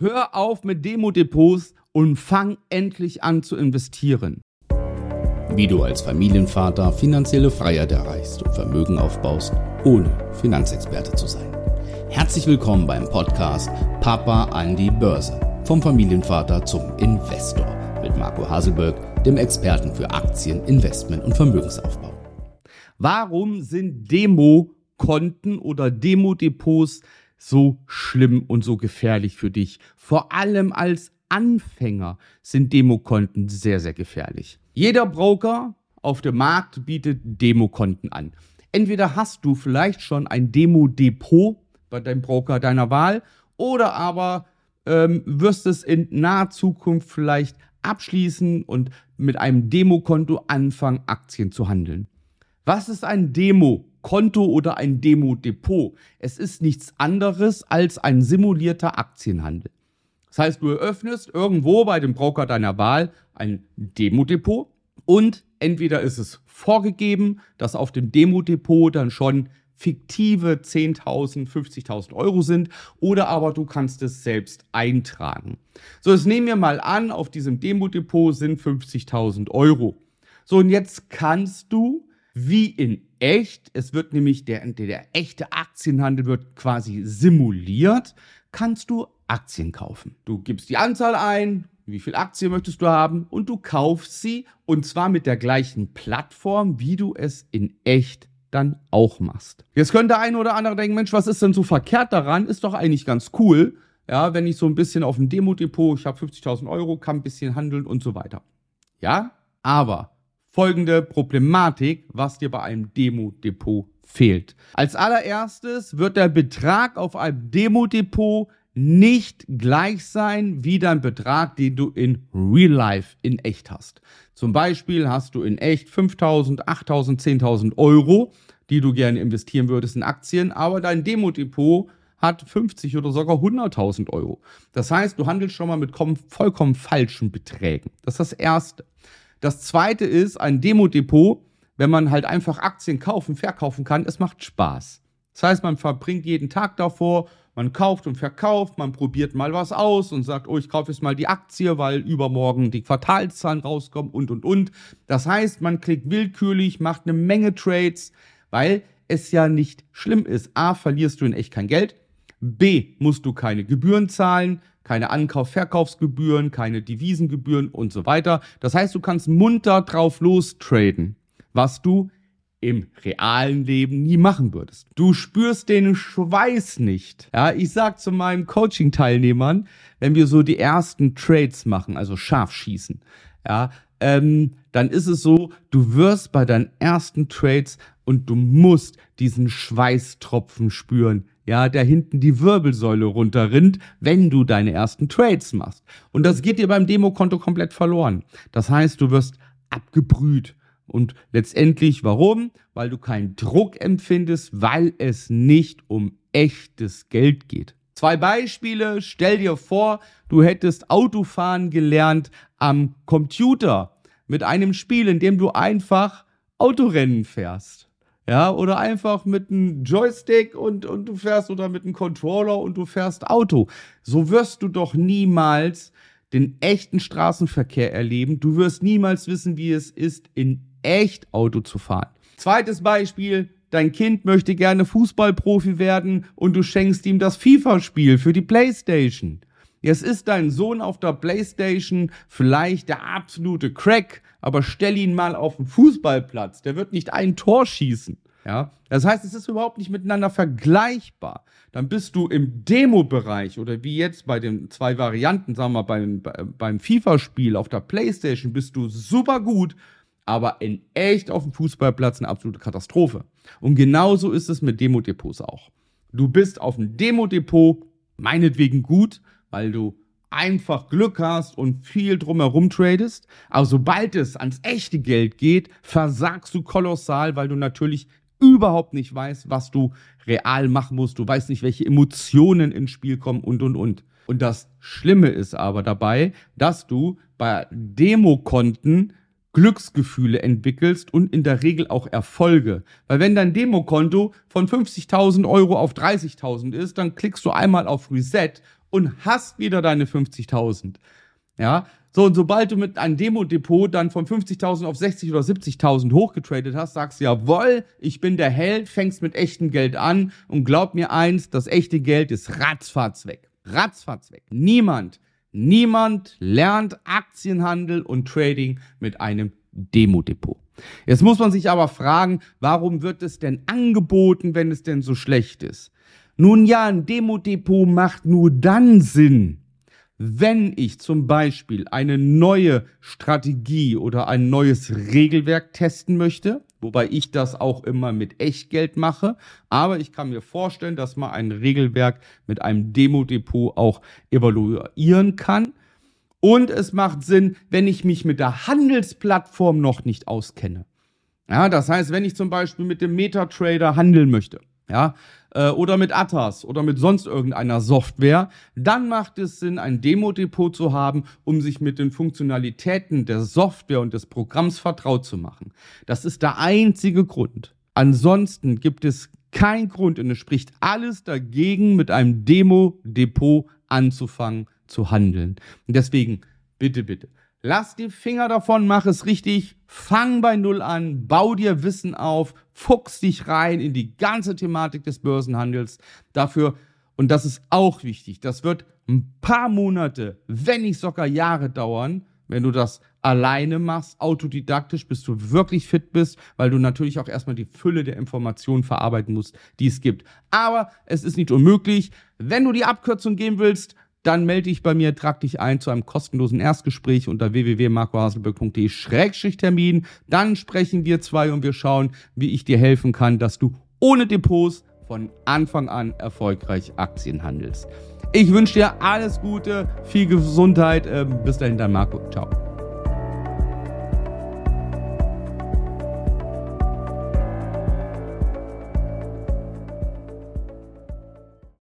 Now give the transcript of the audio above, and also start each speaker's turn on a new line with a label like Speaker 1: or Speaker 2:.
Speaker 1: Hör auf mit Demo-Depots und fang endlich an zu investieren.
Speaker 2: Wie du als Familienvater finanzielle Freiheit erreichst und Vermögen aufbaust, ohne Finanzexperte zu sein. Herzlich willkommen beim Podcast Papa an die Börse. Vom Familienvater zum Investor mit Marco Haselberg, dem Experten für Aktien, Investment und Vermögensaufbau.
Speaker 1: Warum sind Demo-Konten oder Demo-Depots so schlimm und so gefährlich für dich. Vor allem als Anfänger sind Demokonten sehr, sehr gefährlich. Jeder Broker auf dem Markt bietet Demokonten an. Entweder hast du vielleicht schon ein Demo-Depot bei deinem Broker deiner Wahl oder aber ähm, wirst es in naher Zukunft vielleicht abschließen und mit einem Demokonto anfangen, Aktien zu handeln. Was ist ein Demo? Konto oder ein Demo-Depot. Es ist nichts anderes als ein simulierter Aktienhandel. Das heißt, du eröffnest irgendwo bei dem Broker deiner Wahl ein Demo-Depot und entweder ist es vorgegeben, dass auf dem Demo-Depot dann schon fiktive 10.000, 50.000 Euro sind oder aber du kannst es selbst eintragen. So, jetzt nehmen wir mal an, auf diesem Demo-Depot sind 50.000 Euro. So, und jetzt kannst du wie in echt, es wird nämlich der, der echte Aktienhandel wird quasi simuliert, kannst du Aktien kaufen. Du gibst die Anzahl ein, wie viel Aktien möchtest du haben und du kaufst sie und zwar mit der gleichen Plattform, wie du es in echt dann auch machst. Jetzt könnte der eine oder andere denken, Mensch, was ist denn so verkehrt daran? Ist doch eigentlich ganz cool, ja, wenn ich so ein bisschen auf dem Demo-Depot, ich habe 50.000 Euro, kann ein bisschen handeln und so weiter. Ja, aber folgende Problematik, was dir bei einem Demo-Depot fehlt. Als allererstes wird der Betrag auf einem Demo-Depot nicht gleich sein wie dein Betrag, den du in Real Life in echt hast. Zum Beispiel hast du in echt 5.000, 8.000, 10.000 Euro, die du gerne investieren würdest in Aktien, aber dein Demo-Depot hat 50 oder sogar 100.000 Euro. Das heißt, du handelst schon mal mit vollkommen falschen Beträgen. Das ist das Erste. Das zweite ist ein Demo-Depot, wenn man halt einfach Aktien kaufen, verkaufen kann, es macht Spaß. Das heißt, man verbringt jeden Tag davor, man kauft und verkauft, man probiert mal was aus und sagt, oh, ich kaufe jetzt mal die Aktie, weil übermorgen die Quartalszahlen rauskommen und und und. Das heißt, man klickt willkürlich, macht eine Menge Trades, weil es ja nicht schlimm ist. A, verlierst du in echt kein Geld. B, musst du keine Gebühren zahlen keine Ankauf-Verkaufsgebühren, keine Devisengebühren und so weiter. Das heißt, du kannst munter drauf lostraden, was du im realen Leben nie machen würdest. Du spürst den Schweiß nicht. Ja, ich sag zu meinen Coaching-Teilnehmern, wenn wir so die ersten Trades machen, also scharf schießen, ja, ähm, dann ist es so, du wirst bei deinen ersten Trades und du musst diesen Schweißtropfen spüren ja, der hinten die Wirbelsäule runterrinnt, wenn du deine ersten Trades machst. Und das geht dir beim Demokonto komplett verloren. Das heißt, du wirst abgebrüht. Und letztendlich, warum? Weil du keinen Druck empfindest, weil es nicht um echtes Geld geht. Zwei Beispiele. Stell dir vor, du hättest Autofahren gelernt am Computer mit einem Spiel, in dem du einfach Autorennen fährst. Ja, oder einfach mit einem Joystick und, und du fährst oder mit einem Controller und du fährst Auto. So wirst du doch niemals den echten Straßenverkehr erleben. Du wirst niemals wissen, wie es ist, in echt Auto zu fahren. Zweites Beispiel. Dein Kind möchte gerne Fußballprofi werden und du schenkst ihm das FIFA-Spiel für die Playstation. Jetzt ist dein Sohn auf der Playstation vielleicht der absolute Crack, aber stell ihn mal auf den Fußballplatz, der wird nicht ein Tor schießen. Ja, das heißt, es ist überhaupt nicht miteinander vergleichbar. Dann bist du im Demo-Bereich oder wie jetzt bei den zwei Varianten, sagen wir beim, beim FIFA-Spiel auf der Playstation bist du super gut, aber in echt auf dem Fußballplatz eine absolute Katastrophe. Und genauso ist es mit Demo-Depots auch. Du bist auf dem Demo-Depot meinetwegen gut, weil du einfach Glück hast und viel drumherum tradest. Aber sobald es ans echte Geld geht, versagst du kolossal, weil du natürlich überhaupt nicht weißt, was du real machen musst. Du weißt nicht, welche Emotionen ins Spiel kommen und, und, und. Und das Schlimme ist aber dabei, dass du bei Demokonten Glücksgefühle entwickelst und in der Regel auch Erfolge. Weil wenn dein Demokonto von 50.000 Euro auf 30.000 ist, dann klickst du einmal auf Reset und hast wieder deine 50.000. Ja, so, und sobald du mit einem Demo-Depot dann von 50.000 auf 60 oder 70.000 hochgetradet hast, sagst du, jawoll, ich bin der Held, fängst mit echtem Geld an und glaub mir eins, das echte Geld ist ratzfatz weg. Ratzfatz weg. Niemand, niemand lernt Aktienhandel und Trading mit einem Demo-Depot. Jetzt muss man sich aber fragen, warum wird es denn angeboten, wenn es denn so schlecht ist? Nun ja, ein Demo-Depot macht nur dann Sinn, wenn ich zum Beispiel eine neue Strategie oder ein neues Regelwerk testen möchte, wobei ich das auch immer mit Echtgeld mache, aber ich kann mir vorstellen, dass man ein Regelwerk mit einem Demo-Depot auch evaluieren kann. Und es macht Sinn, wenn ich mich mit der Handelsplattform noch nicht auskenne. Ja, das heißt, wenn ich zum Beispiel mit dem MetaTrader handeln möchte, ja, äh, oder mit Atas oder mit sonst irgendeiner Software, dann macht es Sinn, ein Demo-Depot zu haben, um sich mit den Funktionalitäten der Software und des Programms vertraut zu machen. Das ist der einzige Grund. Ansonsten gibt es keinen Grund und es spricht alles dagegen, mit einem Demo-Depot anzufangen zu handeln. Und deswegen, bitte, bitte, Lass die Finger davon, mach es richtig, fang bei Null an, bau dir Wissen auf, fuchs dich rein in die ganze Thematik des Börsenhandels. Dafür, und das ist auch wichtig, das wird ein paar Monate, wenn nicht sogar Jahre dauern, wenn du das alleine machst, autodidaktisch, bis du wirklich fit bist, weil du natürlich auch erstmal die Fülle der Informationen verarbeiten musst, die es gibt. Aber es ist nicht unmöglich. Wenn du die Abkürzung gehen willst, dann melde dich bei mir, trag dich ein zu einem kostenlosen Erstgespräch unter www.marcohaselberg.de-termin. Dann sprechen wir zwei und wir schauen, wie ich dir helfen kann, dass du ohne Depots von Anfang an erfolgreich Aktien handelst. Ich wünsche dir alles Gute, viel Gesundheit. Ähm, bis dahin, dein Marco. Ciao.